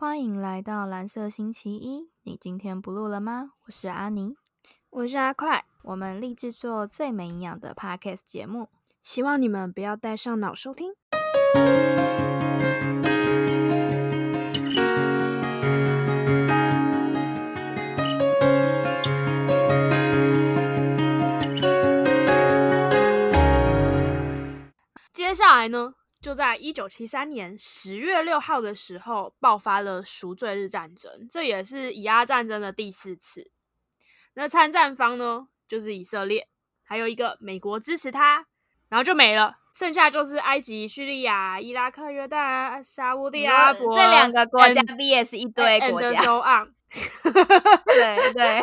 欢迎来到蓝色星期一。你今天不录了吗？我是阿尼，我是阿快。我们立志做最没营养的 podcast 节目，希望你们不要带上脑收听。接下来呢，就在一九七三年十月六号的时候，爆发了赎罪日战争，这也是以阿战争的第四次。那参战方呢，就是以色列，还有一个美国支持他，然后就没了，剩下就是埃及、叙利亚、伊拉克、约旦、沙地阿拉伯这两个国家 VS 一堆国家。对对，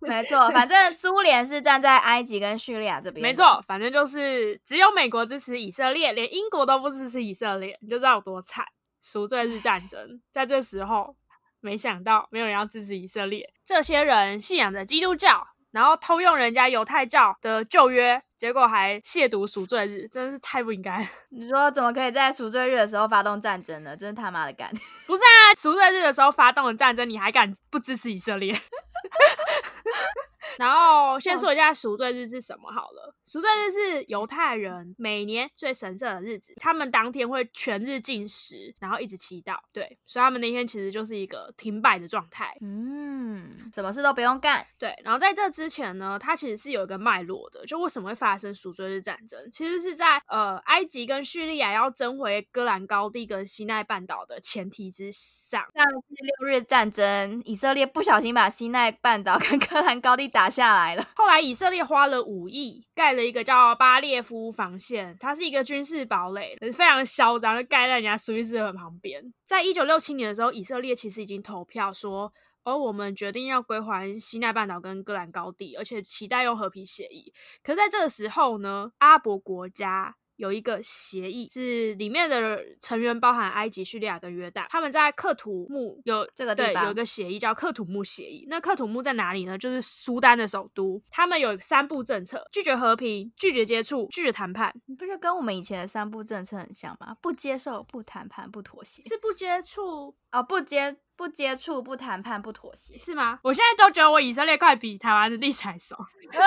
没错，反正 苏联是站在埃及跟叙利亚这边。没错，反正就是只有美国支持以色列，连英国都不支持以色列，你就知道有多惨。赎罪日战争在这时候，没想到没有人要支持以色列，这些人信仰着基督教。然后偷用人家犹太教的旧约，结果还亵渎赎罪日，真的是太不应该。你说怎么可以在赎罪日的时候发动战争呢？真是他妈的干！不是啊，赎罪日的时候发动了战争，你还敢不支持以色列？然后先说一下赎罪日是什么好了。赎罪日是犹太人每年最神圣的日子，他们当天会全日禁食，然后一直祈祷。对，所以他们那天其实就是一个停摆的状态。嗯，什么事都不用干。对，然后在这之前呢，它其实是有一个脉络的，就为什么会发生赎罪日战争？其实是在呃埃及跟叙利亚要争回戈兰高地跟西奈半岛的前提之上。上次六日战争，以色列不小心把西奈半岛跟 戈兰高地打。下来了。后来以色列花了五亿盖了一个叫巴列夫防线，它是一个军事堡垒，非常嚣张，就盖在人家苏伊士河旁边。在一九六七年的时候，以色列其实已经投票说，而我们决定要归还西奈半岛跟戈兰高地，而且期待用和平协议。可是在这个时候呢，阿拉伯国家。有一个协议，是里面的成员包含埃及、叙利亚跟约旦，他们在克土木有这个对有一个协议叫克土木协议。那克土木在哪里呢？就是苏丹的首都。他们有三步政策：拒绝和平、拒绝接触、拒绝谈判。你不是跟我们以前的三步政策很像吗？不接受、不谈判、不妥协。是不接触哦，不接。不接触、不谈判、不妥协，是吗？我现在都觉得我以色列快比台湾的地才熟，因为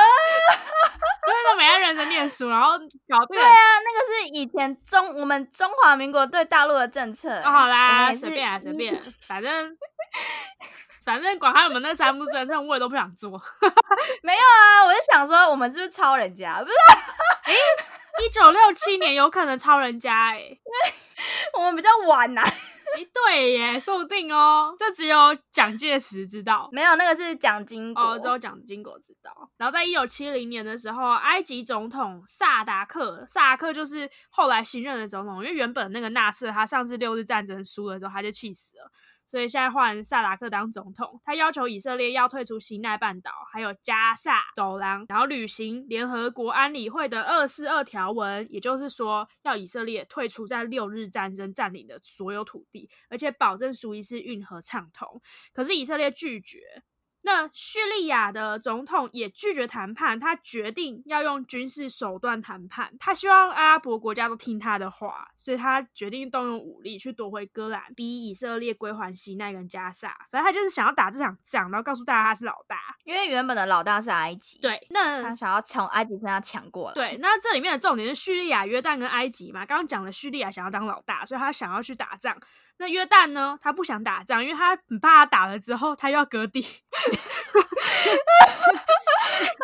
都没在认真念书，然后搞对啊，那个是以前中我们中华民国对大陆的政策。好啦，随便啊，随便，反正反正管他有没有那三步政策，我也都不想做。没有啊，我是想说，我们是不是抄人家？不是？哎，一九六七年有可能抄人家哎，因 为我们比较晚呐。哎，对耶，说不定哦。这只有蒋介石知道，没有那个是蒋经国，只有蒋经国知道。然后在一九七零年的时候，埃及总统萨达克，萨达克就是后来新任的总统，因为原本那个纳瑟他上次六日战争输了之后，他就气死了。所以现在换萨达克当总统，他要求以色列要退出西奈半岛，还有加萨走廊，然后履行联合国安理会的二四二条文，也就是说要以色列退出在六日战争占领的所有土地，而且保证苏伊士运河畅通。可是以色列拒绝。那叙利亚的总统也拒绝谈判，他决定要用军事手段谈判。他希望阿拉伯国家都听他的话，所以他决定动用武力去夺回戈兰，逼以色列归还西奈跟加萨。反正他就是想要打这场仗，然后告诉大家他是老大。因为原本的老大是埃及，对，那他想要从埃及身上抢过来。对，那这里面的重点是叙利亚、约旦跟埃及嘛。刚刚讲了叙利亚想要当老大，所以他想要去打仗。那约旦呢？他不想打仗，因为他很怕他打了之后他又要割地。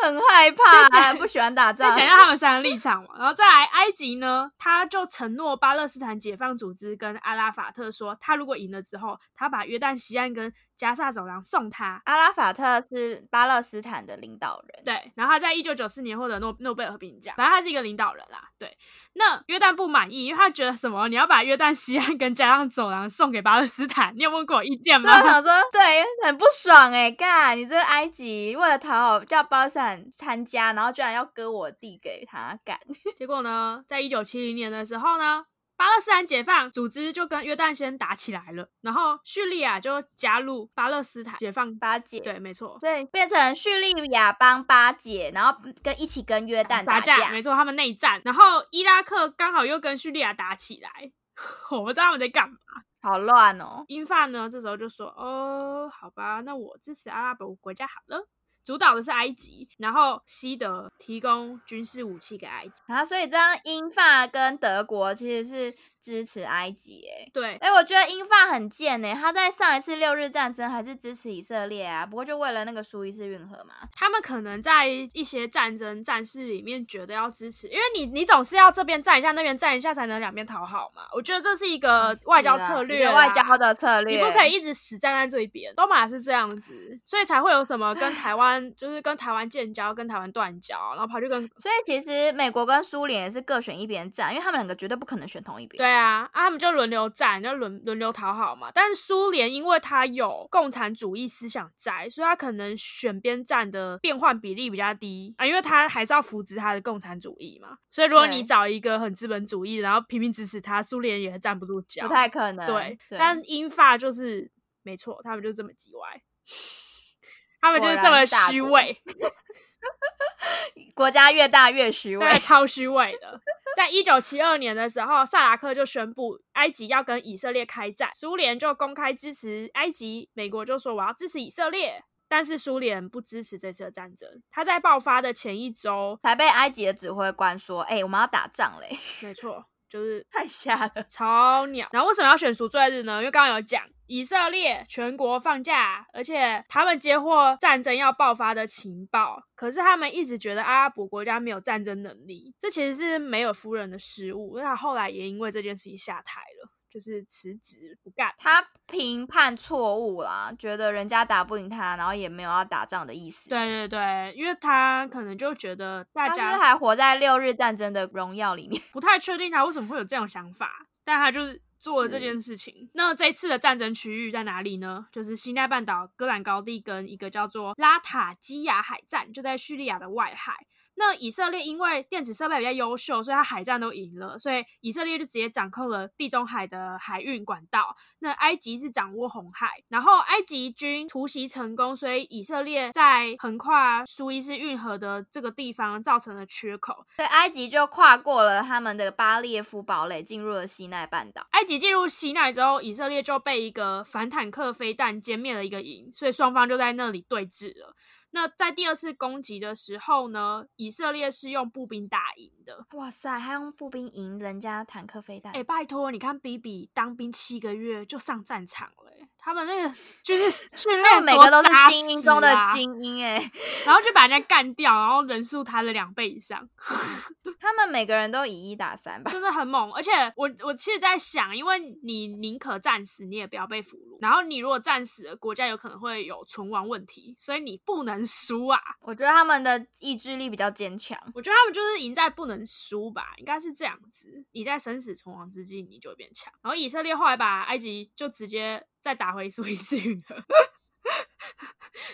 很害怕，不喜欢打仗。讲一下他们三个立场嘛，然后再来埃及呢，他就承诺巴勒斯坦解放组织跟阿拉法特说，他如果赢了之后，他把约旦西岸跟加萨走廊送他。阿拉法特是巴勒斯坦的领导人，对。然后他在一九九四年获得诺诺贝尔和平奖，反正他是一个领导人啦。对。那约旦不满意，因为他觉得什么？你要把约旦西岸跟加上走廊送给巴勒斯坦，你有问过我意见吗？我想说，对，很不爽哎，干，你这个埃及为了讨好叫巴勒斯坦参加，然后居然要割我地给他干。结果呢，在一九七零年的时候呢？巴勒斯坦解放组织就跟约旦先打起来了，然后叙利亚就加入巴勒斯坦解放巴解，对，没错，对，变成叙利亚帮巴解，然后跟一起跟约旦打架，没错，他们内战，然后伊拉克刚好又跟叙利亚打起来，我不知道他们在干嘛。好乱哦。英法呢这时候就说：“哦，好吧，那我支持阿拉伯国家好了。”主导的是埃及，然后西德提供军事武器给埃及。啊，所以这样英法跟德国其实是支持埃及，哎，对，哎，我觉得英法很贱呢。他在上一次六日战争还是支持以色列啊，不过就为了那个苏伊士运河嘛。他们可能在一些战争战事里面觉得要支持，因为你你总是要这边站一下，那边站一下，才能两边讨好嘛。我觉得这是一个外交策略，外交的策略，你不可以一直死站在这一边。东马是这样子，所以才会有什么跟台湾。就是跟台湾建交，跟台湾断交，然后跑去跟，所以其实美国跟苏联也是各选一边站，因为他们两个绝对不可能选同一边。对啊，啊，他们就轮流站，就轮轮流讨好嘛。但是苏联因为它有共产主义思想在，所以他可能选边站的变换比例比较低啊，因为他还是要扶植他的共产主义嘛。所以如果你找一个很资本主义，然后拼命支持他，苏联也站不住脚，不太可能。对，但英法就是没错，他们就这么叽歪。他们就是这么虚伪，国家越大越虚伪，超虚伪的。在一九七二年的时候，萨达克就宣布埃及要跟以色列开战，苏联就公开支持埃及，美国就说我要支持以色列，但是苏联不支持这次的战争。他在爆发的前一周，才被埃及的指挥官说：“哎，我们要打仗嘞！”没错，就是太瞎了，超鸟。然后为什么要选赎罪日呢？因为刚刚有讲。以色列全国放假，而且他们接获战争要爆发的情报，可是他们一直觉得阿拉伯国家没有战争能力，这其实是梅尔夫人的失误。因为他后来也因为这件事情下台了，就是辞职不干。他评判错误啦，觉得人家打不赢他，然后也没有要打仗的意思。对对对，因为他可能就觉得大家还活在六日战争的荣耀里面，不太确定他为什么会有这种想法，但他就是。做了这件事情，那这次的战争区域在哪里呢？就是西奈半岛、戈兰高地跟一个叫做拉塔基亚海战，就在叙利亚的外海。那以色列因为电子设备比较优秀，所以它海战都赢了，所以以色列就直接掌控了地中海的海运管道。那埃及是掌握红海，然后埃及军突袭成功，所以以色列在横跨苏伊士运河的这个地方造成了缺口，所以埃及就跨过了他们的巴列夫堡垒，进入了西奈半岛。埃及进入西奈之后，以色列就被一个反坦克飞弹歼灭了一个营，所以双方就在那里对峙了。那在第二次攻击的时候呢，以色列是用步兵打赢的。哇塞，还用步兵赢人家坦克飞弹？哎，拜托，你看比比当兵七个月就上战场了。他们那个就是训练，每个都是精英中的精英哎，然后就把人家干掉，然后人数他的两倍以上。他们每个人都以一打三吧，真的很猛。而且我我其实在想，因为你宁可战死，你也不要被俘虏。然后你如果战死了，国家有可能会有存亡问题，所以你不能输啊。我觉得他们的意志力比较坚强。我觉得他们就是赢在不能输吧，应该是这样子。你在生死存亡之际，你就会变强。然后以色列后来把埃及就直接。再打回苏伊士运河。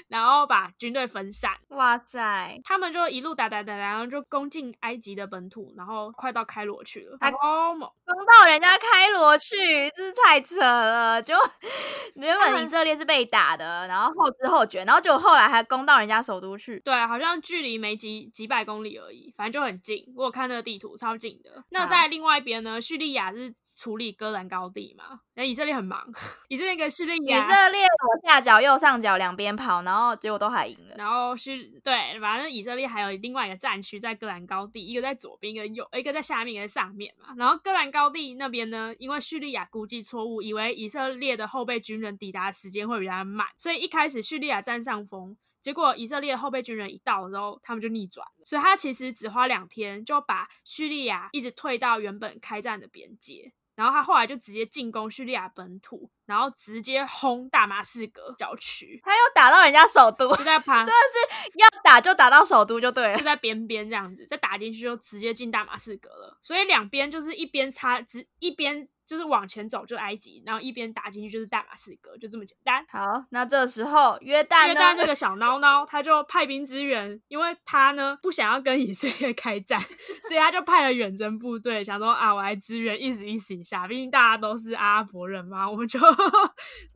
然后把军队分散，哇塞！他们就一路打打打，然后就攻进埃及的本土，然后快到开罗去了。好猛！攻到人家开罗去，真是太扯了！就 原本以色列是被打的，然后后知后觉，然后就后来还攻到人家首都去。对，好像距离没几几百公里而已，反正就很近。我看那个地图，超近的。那在另外一边呢？叙利亚是处理戈兰高地嘛？那以色列很忙，以色列跟叙利亚，以色列左下角、右上角两边跑，然后结果都还赢了。然后叙对，反正以色列还有另外一个战区在戈兰高地，一个在左边，一个右，一个在下面，一个在上面嘛。然后戈兰高地那边呢，因为叙利亚估计错误，以为以色列的后备军人抵达时间会比较慢，所以一开始叙利亚占上风。结果以色列后备军人一到之后，他们就逆转了。所以他其实只花两天就把叙利亚一直退到原本开战的边界。然后他后来就直接进攻叙利亚本土，然后直接轰大马士革郊区，他又打到人家首都，就在旁，真的是要打就打到首都就对了，就在边边这样子，再打进去就直接进大马士革了。所以两边就是一边插，只一边。就是往前走就埃及，然后一边打进去就是大马士革，就这么简单。好，那这时候约旦约旦那个小孬孬他就派兵支援，因为他呢不想要跟以色列开战，所以他就派了远征部队，想说啊，我来支援，意思意思一下，毕竟大家都是阿拉伯人嘛，我们就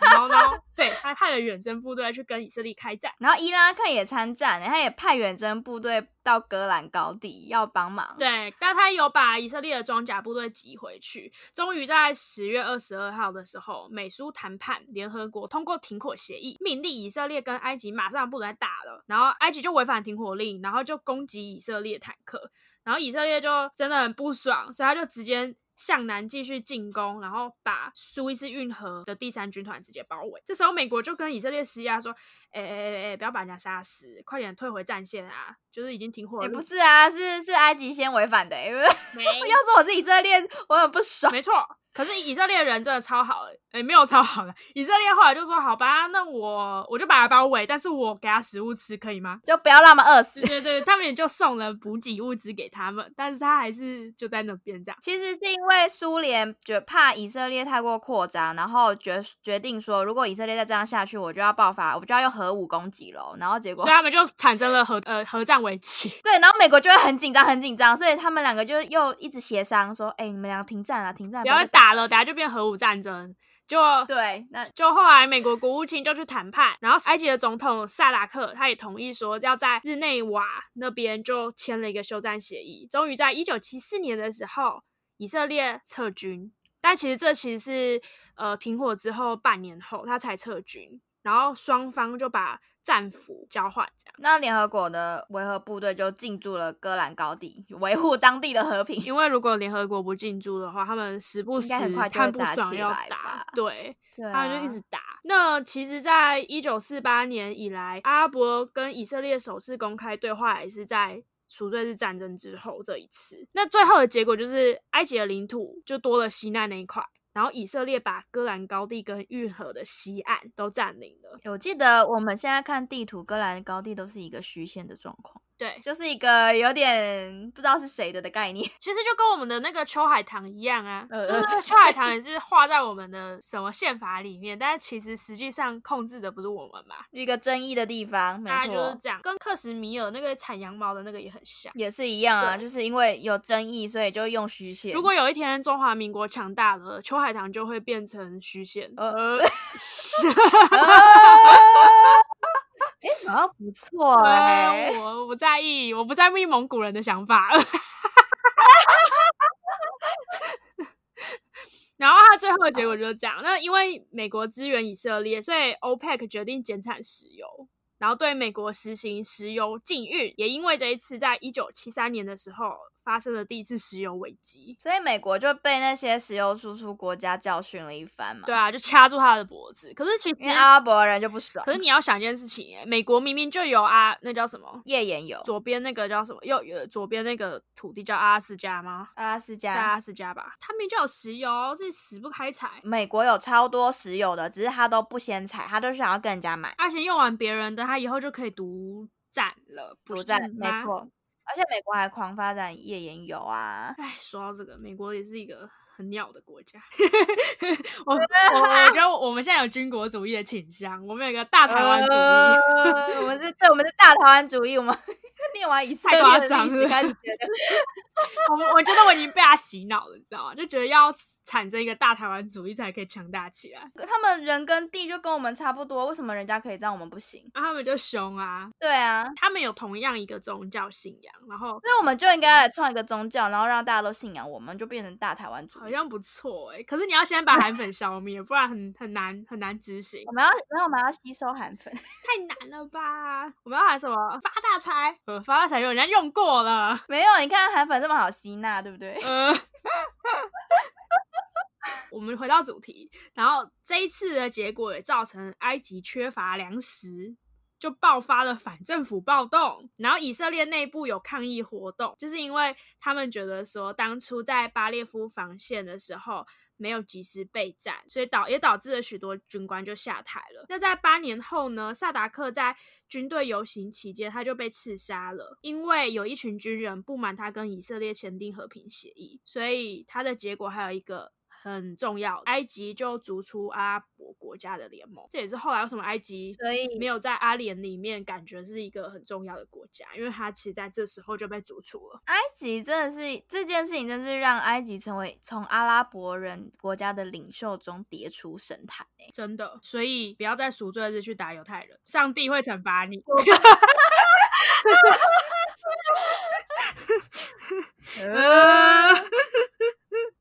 孬孬对，他派了远征部队去跟以色列开战。然后伊拉克也参战，他也派远征部队到戈兰高地要帮忙。对，但他有把以色列的装甲部队集回去。终于在十月二十二号的时候，美苏谈判，联合国通过停火协议，命令以色列跟埃及马上不能再打了。然后埃及就违反停火令，然后就攻击以色列坦克。然后以色列就真的很不爽，所以他就直接。向南继续进攻，然后把苏伊士运河的第三军团直接包围。这时候，美国就跟以色列施压说：“哎哎哎哎，不要把人家杀死，快点退回战线啊！就是已经停火了。”也不是啊，是是埃及先违反的，因 为要是我是以色列，我很不爽。没错。可是以色列人真的超好，哎，没有超好的。以色列后来就说：“好吧，那我我就把他包围，但是我给他食物吃，可以吗？就不要让他们饿死。”对对，他们也就送了补给物资给他们，但是他还是就在那边这样。其实是因为苏联觉怕以色列太过扩张，然后决决定说，如果以色列再这样下去，我就要爆发，我就要用核武攻击了。然后结果，所以他们就产生了核呃核战危机。对，然后美国就会很紧张，很紧张，所以他们两个就又一直协商说：“哎，你们两个停战啊，停战，不要打。”打了，等下就变核武战争，就对，那就后来美国国务卿就去谈判，然后埃及的总统萨达克他也同意说要在日内瓦那边就签了一个休战协议。终于在一九七四年的时候，以色列撤军，但其实这其实是呃停火之后半年后他才撤军，然后双方就把。战俘交换这样，那联合国的维和部队就进驻了戈兰高地，维护当地的和平。因为如果联合国不进驻的话，他们时不时看不爽要打，对，他们就一直打。那其实，在一九四八年以来，阿拉伯跟以色列首次公开对话，也是在赎罪日战争之后这一次。那最后的结果就是，埃及的领土就多了西奈那一块。然后以色列把戈兰高地跟运河的西岸都占领了。我记得我们现在看地图，戈兰高地都是一个虚线的状况。对，就是一个有点不知道是谁的的概念。其实就跟我们的那个秋海棠一样啊，呃秋海棠也是画在我们的什么宪法里面，但是其实实际上控制的不是我们嘛，一个争议的地方。没错，就是这样，跟克什米尔那个产羊毛的那个也很像，也是一样啊，就是因为有争议，所以就用虚线。如果有一天中华民国强大了，秋海棠就会变成虚线。呃。哎，好像不错哎，我不在意，我不在意蒙古人的想法。然后他最后的结果就是这样。那因为美国支援以色列，所以 OPEC 决定减产石油，然后对美国实行石油禁运。也因为这一次，在一九七三年的时候。发生了第一次石油危机，所以美国就被那些石油输出国家教训了一番嘛。对啊，就掐住他的脖子。可是其实阿拉伯人就不爽。可是你要想一件事情，美国明明就有啊，那叫什么页岩油，左边那个叫什么？又有左边那个土地叫阿拉斯加吗？阿拉斯加，阿拉斯加吧。他们就有石油，自己死不开采。美国有超多石油的，只是他都不先采，他都想要跟人家买。而且用完别人的，他以后就可以独占了，独占，没错。而且美国还狂发展页岩油啊！哎，说到这个，美国也是一个很鸟的国家。我我我觉得我们现在有军国主义的倾向，我们有一个大台湾主义。我们是对，我们是大台湾主义。我们念完以色列的历史开始觉得，我我觉得我已经被他洗脑了，你知道吗？就觉得要。产生一个大台湾主义才可以强大起来。他们人跟地就跟我们差不多，为什么人家可以这样，我们不行？啊，他们就凶啊！对啊，他们有同样一个宗教信仰，然后那我们就应该来创一个宗教，然后让大家都信仰，我们就变成大台湾主义，好像不错哎。可是你要先把韩粉消灭，不然很很难很难执行。我们要，然后我们要吸收韩粉，太难了吧？我们要喊什么？发大财？呃，发大财用人家用过了，没有？你看韩粉这么好吸纳，对不对？嗯。我们回到主题，然后这一次的结果也造成埃及缺乏粮食，就爆发了反政府暴动。然后以色列内部有抗议活动，就是因为他们觉得说，当初在巴列夫防线的时候没有及时备战，所以导也导致了许多军官就下台了。那在八年后呢，萨达克在军队游行期间他就被刺杀了，因为有一群军人不满他跟以色列签订和平协议，所以他的结果还有一个。很重要，埃及就逐出阿拉伯国国家的联盟。这也是后来为什么埃及所以没有在阿联里面感觉是一个很重要的国家，因为它其实在这时候就被逐出了。埃及真的是这件事情，真是让埃及成为从阿拉伯人国家的领袖中跌出神坛欸真的，所以不要在赎罪日去打犹太人，上帝会惩罚你。呃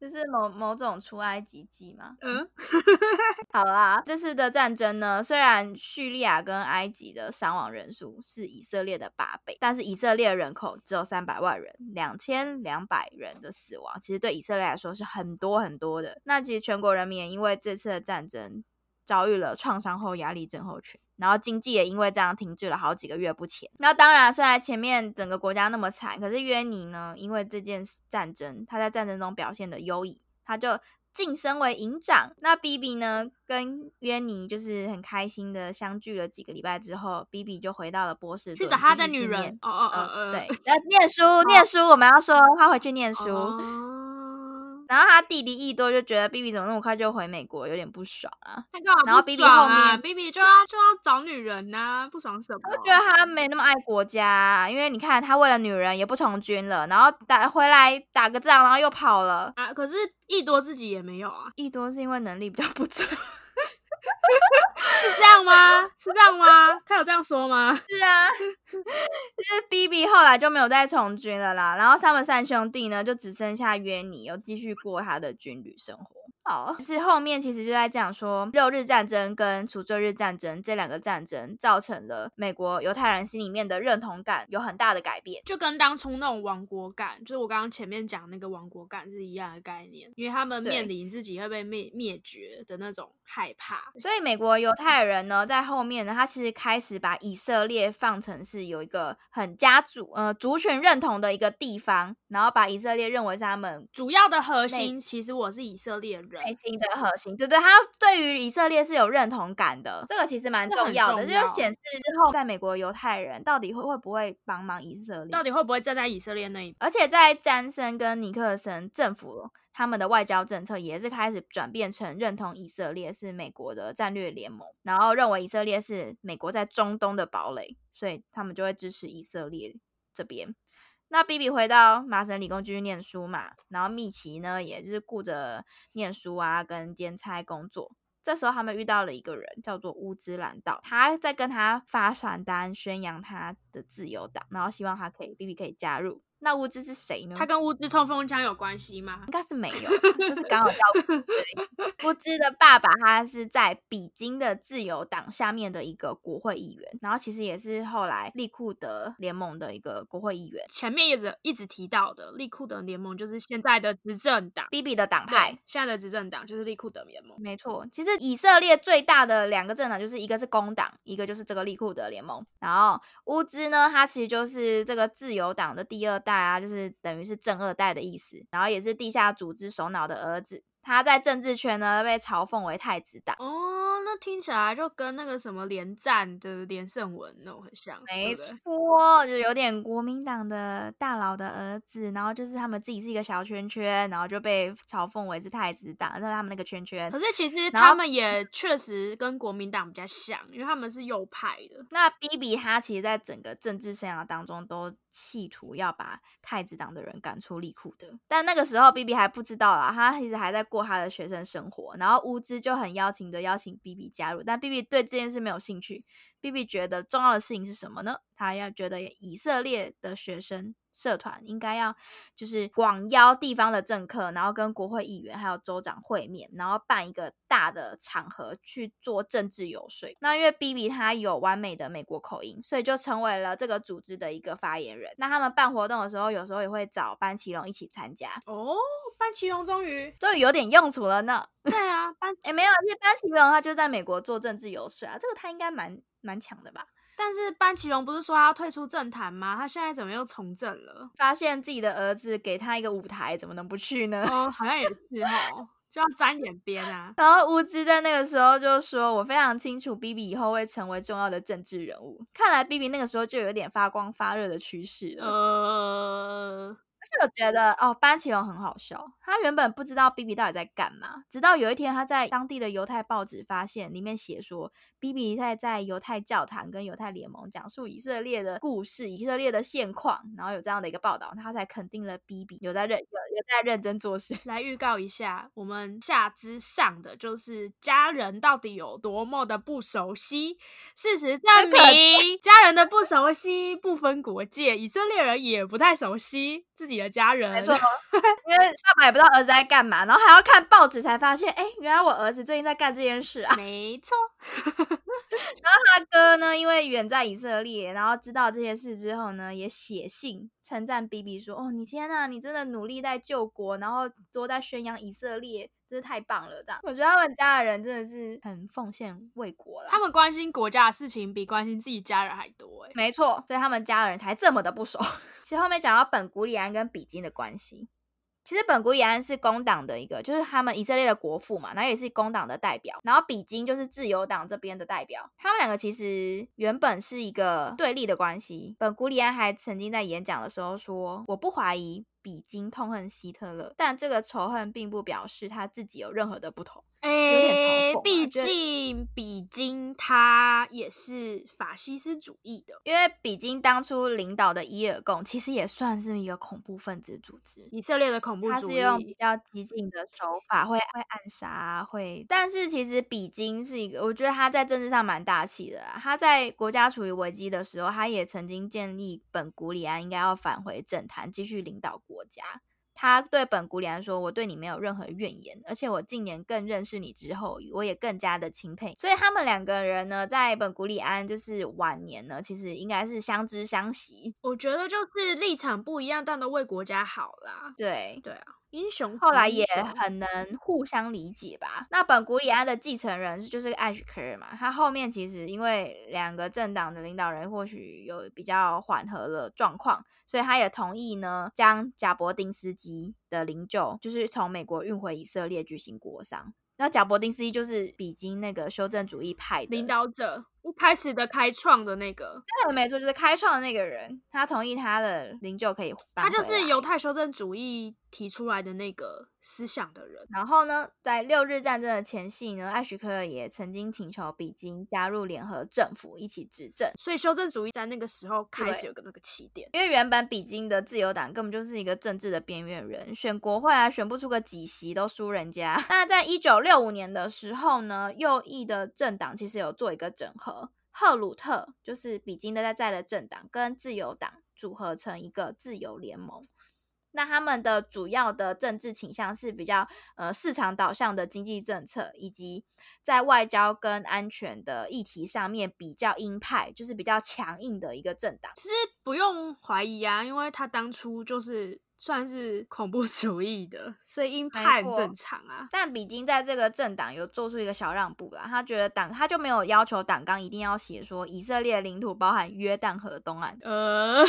这是某某种出埃及记吗？嗯，好啦，这次的战争呢，虽然叙利亚跟埃及的伤亡人数是以色列的八倍，但是以色列人口只有三百万人，两千两百人的死亡，其实对以色列来说是很多很多的。那其实全国人民也因为这次的战争遭遇了创伤后压力症候群，然后经济也因为这样停滞了好几个月不前。那当然，虽然前面整个国家那么惨，可是约尼呢，因为这件战争，他在战争中表现的优异，他就晋升为营长。那 B B 呢，跟约尼就是很开心的相聚了几个礼拜之后，B B 就回到了波士顿去找他的女人。哦哦哦对，要念书，念书，我们要说他回去念书。哦 然后他弟弟一多就觉得 B B 怎么那么快就回美国，有点不爽啊。他干嘛不然后 BB 后啊面，BB 就要就要找女人呐、不爽什么？我觉得他没那么爱国家啊、因为你看他为了女人也不从军了，然后打回来打个仗，然后又跑了。啊，可是一多自己也没有啊，一多是因为能力比较不足，是这样吗？是这样吗？他有这样说吗？是啊，就是 B B 后来就没有再从军了啦。然后他们三兄弟呢，就只剩下约尼有继续过他的军旅生活。好，就是后面其实就在讲说，六日战争跟赎罪日战争这两个战争，造成了美国犹太人心里面的认同感有很大的改变。就跟当初那种亡国感，就是我刚刚前面讲那个亡国感是一样的概念，因为他们面临自己会被灭灭绝的那种害怕。所以美国犹太人呢，在后面呢，他其实开始把以色列放成是有一个很家族呃族群认同的一个地方，然后把以色列认为是他们主要的核心其实我是以色列人，内心的核心，对对，他对于以色列是有认同感的，这个其实蛮重要的，这就显示之后在美国犹太人到底会会不会帮忙以色列到。底会不会站在以色列那一边？而且在詹森跟尼克森政府他们的外交政策也是开始转变成认同以色列是美国的战略联盟，然后认为以色列是美国在中东的堡垒，所以他们就会支持以色列这边。那比比回到麻省理工继续念书嘛，然后米奇呢，也是顾着念书啊，跟兼差工作。这时候他们遇到了一个人，叫做乌兹兰道，他在跟他发传单宣扬他的自由党，然后希望他可以 B B 可以加入。那乌兹是谁呢？他跟乌兹冲锋枪有关系吗？应该是没有，就是刚好叫乌兹。乌兹的爸爸他是在比金的自由党下面的一个国会议员，然后其实也是后来利库德联盟的一个国会议员。前面一直一直提到的利库德联盟就是现在的执政党，B B 的党派，，现在的执政党就是利库德联盟。没错，其实以色列最大的两个政党就是一个是工党，一个就是这个利库德联盟。然后乌兹呢，他其实就是这个自由党的第二代啊，就是等于是正二代的意思。然后也是地下组织首脑的儿子。他在政治圈呢被嘲讽为太子党。哦，那听起来就跟那个什么连战的连胜文那种很像，没错，就有点国民党的大佬的儿子，然后就是他们自己是一个小圈圈，然后就被嘲讽为是太子党，在他们那个圈圈可。是其实他们也确实跟国民党比较像，因为他们是右派的。那 B B 他其实在整个政治生涯当中都企图要把太子党的人赶出利库的，但那个时候 B B 还不知道啦，他其实还在过他的学生生活。然后乌兹就很邀请的邀请 B B 加入，但 B B 对这件事没有兴趣。B B 觉得重要的事情是什么呢？他要觉得以色列的学生社团应该要就是广邀地方的政客，然后跟国会议员还有州长会面，然后办一个大的场合去做政治游说。那因为 B B 他有完美的美国口音，所以就成为了这个组织的一个发言人。那他们办活动的时候，有时候也会找班奇隆一起参加，哦，班奇隆终于终于有点用处了呢。对啊，班，哎，没有，其实班奇隆他就在美国做政治游说啊，这个他应该蛮蛮强的吧？但是班奇荣不是说他要退出政坛吗？他现在怎么又从政了？发现自己的儿子给他一个舞台，怎么能不去呢？哦，好像也 是哦，就要沾一点边啊。然后乌兹在那个时候就说：“我非常清楚 B B 以后会成为重要的政治人物。”看来 B B 那个时候就有点发光发热的趋势了。呃，而且我觉得哦，班奇隆很好笑。他原本不知道 B B 到底在干嘛，直到有一天他在当地的犹太报纸发现里面写说 B B 在在犹太教堂跟犹太联盟讲述以色列的故事、以色列的现况，然后有这样的一个报道，他才肯定了 B B 有在认有有在认真做事。来预告一下，我们下之上的就是家人到底有多么的不熟悉。事实证明，家人的不熟悉不分国界，以色列人也不太熟悉自己的家人。没错，因为爸爸也不知道儿子在干嘛，然后还要看报纸才发现，哎，原来我儿子最近在干这件事啊。没错。然后他哥呢，因为远在以色列，然后知道这些事之后呢，也写信称赞 B B 说：“哦，你天呐，你真的努力在救国，然后都在宣扬以色列，真是太棒了！”这样，我觉得他们家的人真的是很奉献为国了。他们关心国家的事情比关心自己家人还多，哎，没错，所以他们家人才这么的不熟。其实后面讲到本古里安跟比金的关系。其实本古里安是工党的一个，就是他们以色列的国父嘛，然后也是工党的代表，然后比金就是自由党这边的代表，他们两个其实原本是一个对立的关系。本古里安还曾经在演讲的时候说：“我不怀疑比金痛恨希特勒，但这个仇恨并不表示他自己有任何的不同。”哎，毕竟比金他也是法西斯主义的，因为比金当初领导的伊尔贡其实也算是一个恐怖分子组织，以色列的恐怖主义，他是用比较激进的手法，会会暗杀，会。但是其实比金是一个，我觉得他在政治上蛮大气的。他在国家处于危机的时候，他也曾经建议本古里安应该要返回政坛，继续领导国家。他对本古里安说：“我对你没有任何怨言，而且我近年更认识你之后，我也更加的钦佩。所以他们两个人呢，在本古里安就是晚年呢，其实应该是相知相惜。我觉得就是立场不一样，但都为国家好啦。对对啊。”英雄后来也很能互相理解吧。那本古里安的继承人就是艾许科尔嘛，他后面其实因为两个政党的领导人或许有比较缓和的状况，所以他也同意呢，将贾伯丁斯基的灵柩就是从美国运回以色列举行国丧。那贾伯丁斯基就是比金那个修正主义派的领导者。一开始的开创的那个，对，没错，就是开创的那个人，他同意他的灵柩可以，他就是犹太修正主义提出来的那个思想的人。然后呢，在六日战争的前夕呢，艾许克尔也曾经请求比金加入联合政府一起执政，所以修正主义在那个时候开始有个那个起点。因为原本比金的自由党根本就是一个政治的边缘人，选国会啊选不出个几席都输人家。那在一九六五年的时候呢，右翼的政党其实有做一个整合。赫鲁特就是比金的在在的政党，跟自由党组合成一个自由联盟。那他们的主要的政治倾向是比较呃市场导向的经济政策，以及在外交跟安全的议题上面比较鹰派，就是比较强硬的一个政党。其实不用怀疑啊，因为他当初就是。算是恐怖 主义的，所以鹰派很正常啊。但比金在这个政党有做出一个小让步啦，他觉得党他就没有要求党纲一定要写说以色列领土包含约旦河东岸。呃，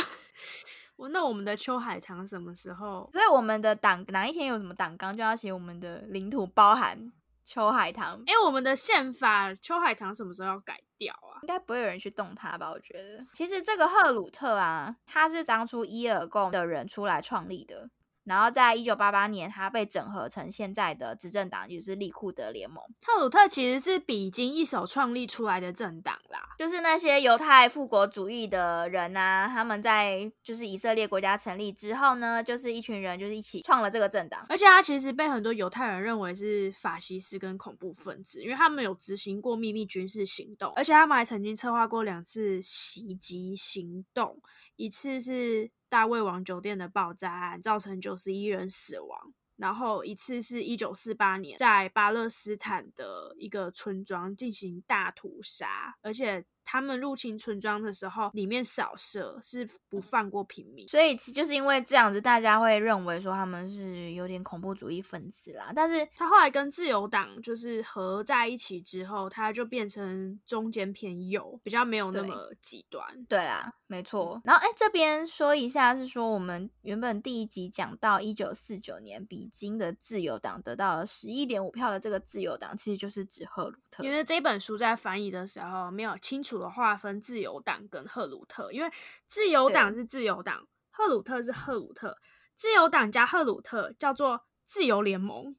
我那我们的秋海棠什么时候？所以我们的党哪一天有什么党纲就要写我们的领土包含。秋海棠，哎，我们的宪法秋海棠什么时候要改掉啊？应该不会有人去动它吧？我觉得，其实这个赫鲁特啊，他是当初伊尔贡的人出来创立的。然后在一九八八年，他被整合成现在的执政党，就是利库德联盟。特鲁特其实是比金一手创立出来的政党啦，就是那些犹太复国主义的人啊，他们在就是以色列国家成立之后呢，就是一群人就是一起创了这个政党。而且他其实被很多犹太人认为是法西斯跟恐怖分子，因为他们有执行过秘密军事行动，而且他们还曾经策划过两次袭击行动，一次是。大胃王酒店的爆炸案造成九十一人死亡，然后一次是一九四八年在巴勒斯坦的一个村庄进行大屠杀，而且。他们入侵村庄的时候，里面扫射是不放过平民，所以就是因为这样子，大家会认为说他们是有点恐怖主义分子啦。但是他后来跟自由党就是合在一起之后，他就变成中间偏右，比较没有那么极端。对啦，没错。然后哎，这边说一下是说，我们原本第一集讲到一九四九年，比金的自由党得到了十一点五票的这个自由党，其实就是指赫鲁特。因为这本书在翻译的时候没有清楚。的划分自由党跟赫鲁特，因为自由党是自由党，赫鲁特是赫鲁特。自由党加赫鲁特叫做自由联盟。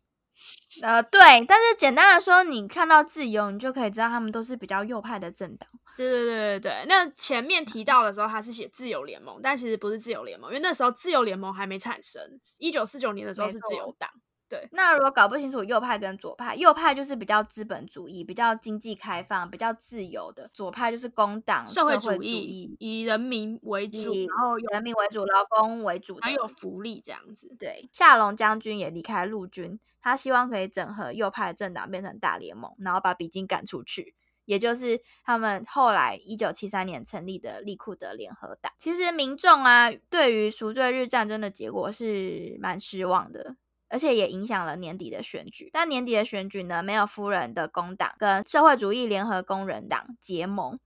呃，对，但是简单的说，你看到自由，你就可以知道他们都是比较右派的政党。对对对对对，那前面提到的时候，他是写自由联盟，但其实不是自由联盟，因为那时候自由联盟还没产生。一九四九年的时候是自由党。对，那如果搞不清楚右派跟左派，右派就是比较资本主义、比较经济开放、比较自由的；左派就是工党、社会主义，以人民为主，然后人民为主、劳工为主，还有福利这样子。对，夏龙将军也离开陆军，他希望可以整合右派政党变成大联盟，然后把比金赶出去，也就是他们后来一九七三年成立的利库德联合党。其实民众啊，对于赎罪日战争的结果是蛮失望的。而且也影响了年底的选举，但年底的选举呢，没有夫人的工党跟社会主义联合工人党结盟，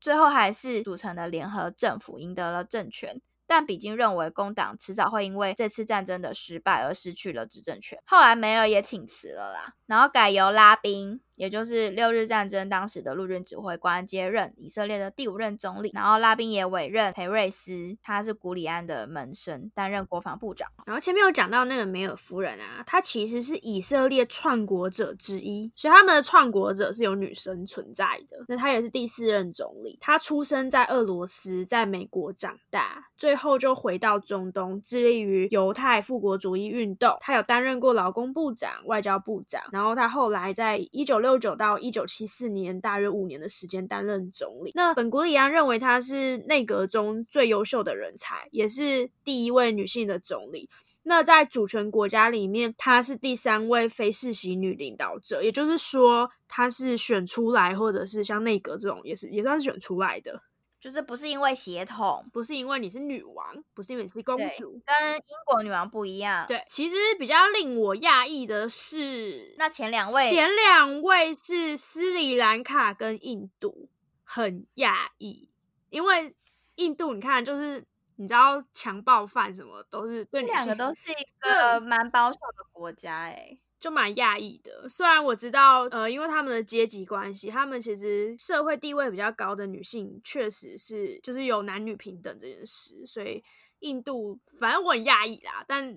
最后还是组成了联合政府，赢得了政权。但比金认为工党迟早会因为这次战争的失败而失去了执政权。后来梅尔也请辞了啦，然后改由拉宾。也就是六日战争当时的陆军指挥官接任以色列的第五任总理，然后拉宾也委任裴瑞斯，他是古里安的门生，担任国防部长。然后前面有讲到那个梅尔夫人啊，她其实是以色列创国者之一，所以他们的创国者是有女生存在的。那她也是第四任总理，她出生在俄罗斯，在美国长大，最后就回到中东，致力于犹太复国主义运动。她有担任过劳工部长、外交部长，然后她后来在一九六。九到一九七四年，大约五年的时间担任总理。那本古里安认为他是内阁中最优秀的人才，也是第一位女性的总理。那在主权国家里面，她是第三位非世袭女领导者，也就是说，她是选出来，或者是像内阁这种，也是也算是选出来的。就是不是因为血统，不是因为你是女王，不是因为你是公主，跟英国女王不一样。对，其实比较令我讶异的是，那前两位，前两位是斯里兰卡跟印度，很讶异，因为印度你看，就是你知道强暴犯什么都是，这两个都是一个蛮保守的国家，哎。就蛮讶异的，虽然我知道，呃，因为他们的阶级关系，他们其实社会地位比较高的女性，确实是就是有男女平等这件事，所以印度反正我很讶异啦，但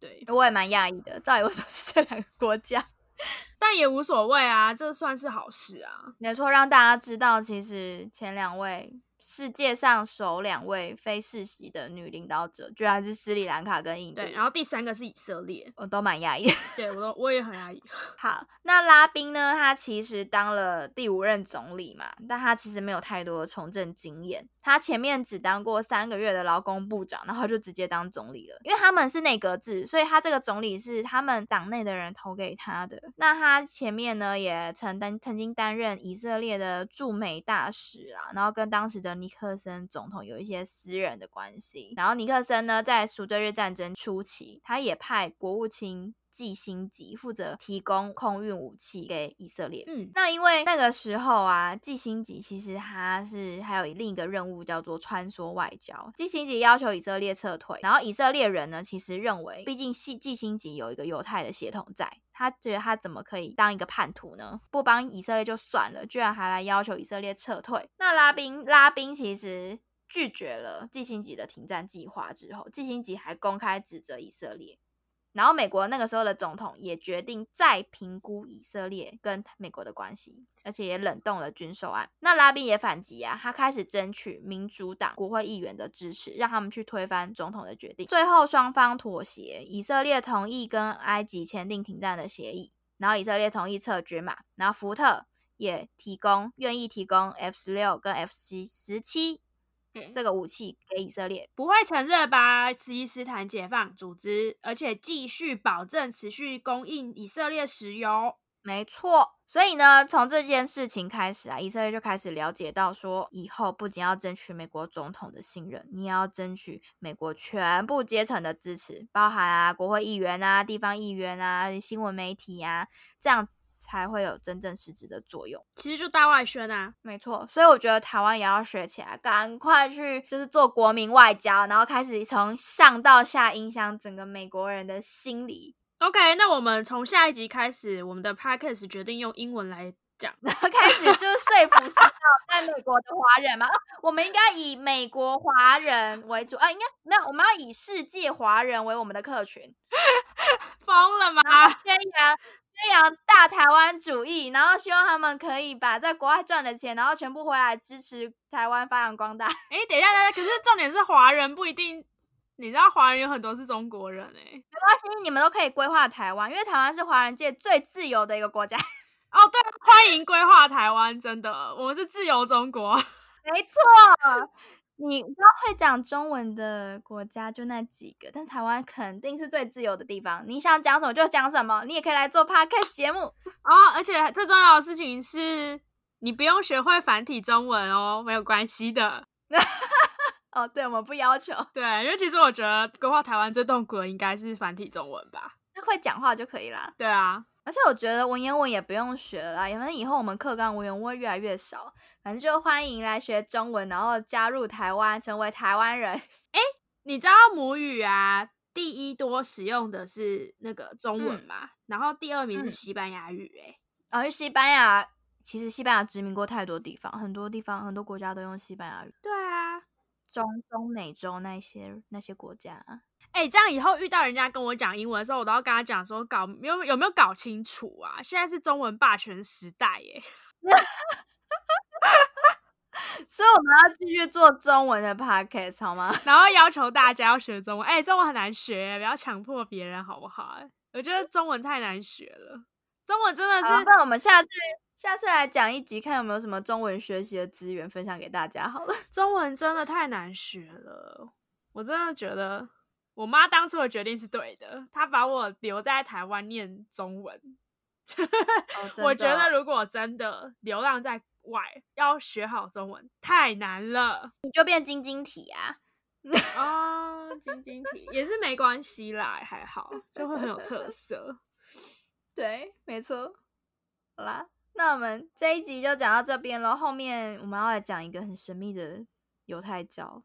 对我也蛮讶异的，到底为什么是这两个国家？但也无所谓啊，这算是好事啊，没错，让大家知道其实前两位。世界上首两位非世袭的女领导者，居然是斯里兰卡跟印度。对，然后第三个是以色列，我都蛮压抑。对，我都我也很压抑。好，那拉宾呢？他其实当了第五任总理嘛，但他其实没有太多的从政经验。他前面只当过三个月的劳工部长，然后就直接当总理了。因为他们是内阁制，所以他这个总理是他们党内的人投给他的。那他前面呢，也曾担曾经担任以色列的驻美大使啊，然后跟当时的尼克森总统有一些私人的关系。然后尼克森呢，在赎罪日战争初期，他也派国务卿季辛吉负责提供空运武器给以色列。嗯，那因为那个时候啊，季辛吉其实他是还有另一个任务叫做穿梭外交。季辛吉要求以色列撤退，然后以色列人呢，其实认为，毕竟季季辛吉有一个犹太的血统在，他觉得他怎么可以当一个叛徒呢？不帮以色列就算了，居然还来要求以色列撤退。那拉宾拉宾其实拒绝了季辛吉的停战计划之后，季辛吉还公开指责以色列。然后美国那个时候的总统也决定再评估以色列跟美国的关系，而且也冷冻了军售案。那拉宾也反击啊，他开始争取民主党国会议员的支持，让他们去推翻总统的决定。最后双方妥协，以色列同意跟埃及签订停战的协议，然后以色列同意撤军嘛，然后福特也提供愿意提供 F 十六跟 F 七十七。这个武器给以色列，不会承认巴基斯坦解放组织，而且继续保证持续供应以色列石油。没错，所以呢，从这件事情开始啊，以色列就开始了解到说，以后不仅要争取美国总统的信任，你也要争取美国全部阶层的支持，包含啊国会议员啊、地方议员啊、新闻媒体啊，这样子。才会有真正实质的作用。其实就大外宣啊，没错。所以我觉得台湾也要学起来，赶快去就是做国民外交，然后开始从上到下影响整个美国人的心理。OK，那我们从下一集开始，我们的 Podcast 决定用英文来讲，然后开始就是说服新到 在美国的华人嘛，啊我们应该以美国华人为主啊，应该没有，我们要以世界华人为我们的客群，疯了吗？宣扬宣扬大台湾主义，然后希望他们可以把在国外赚的钱，然后全部回来支持台湾发扬光大。哎、等一下，可是重点是华人不一定，你知道华人有很多是中国人哎、没关系，你们都可以规划台湾，因为台湾是华人界最自由的一个国家。哦，对，欢迎规划台湾，真的，我们是自由中国。没错，你知道会讲中文的国家就那几个，但台湾肯定是最自由的地方。你想讲什么就讲什么，你也可以来做 podcast 节目。哦，而且最重要的事情是，你不用学会繁体中文哦，没有关系的。哦，对，我们不要求，对，因为其实我觉得规划台湾最痛苦的应该是繁体中文吧。会讲话就可以啦。对啊，而且我觉得文言文也不用学了啦，反正以后我们课纲文言文会越来越少，反正就欢迎来学中文，然后加入台湾，成为台湾人。你知道母语啊，第一多使用的是那个中文嘛，然后第二名是嗯西班牙语、欸。而、去西班牙，其实西班牙殖民过太多地方，很多地方很多国家都用西班牙语，对啊，中中美洲那些那些国家。哎、这样以后遇到人家跟我讲英文的时候，我都要跟他讲说，搞有有没有搞清楚啊？现在是中文霸权时代耶、所以我们要继续做中文的 podcast 好吗？然后要求大家要学中文。哎、中文很难学，不要强迫别人好不好？我觉得中文太难学了，中文真的是好那我们下次下次来讲一集，看有没有什么中文学习的资源分享给大家好了。中文真的太难学了，我真的觉得我妈当初的决定是对的，她把我留在台湾念中文。哦 我觉得如果真的流浪在外，要学好中文太难了你就变晶晶体啊。哦。晶晶体也是没关系啦，还好，就会很有特色。对，没错。好啦，那我们这一集就讲到这边了。后面我们要来讲一个很神秘的犹太教。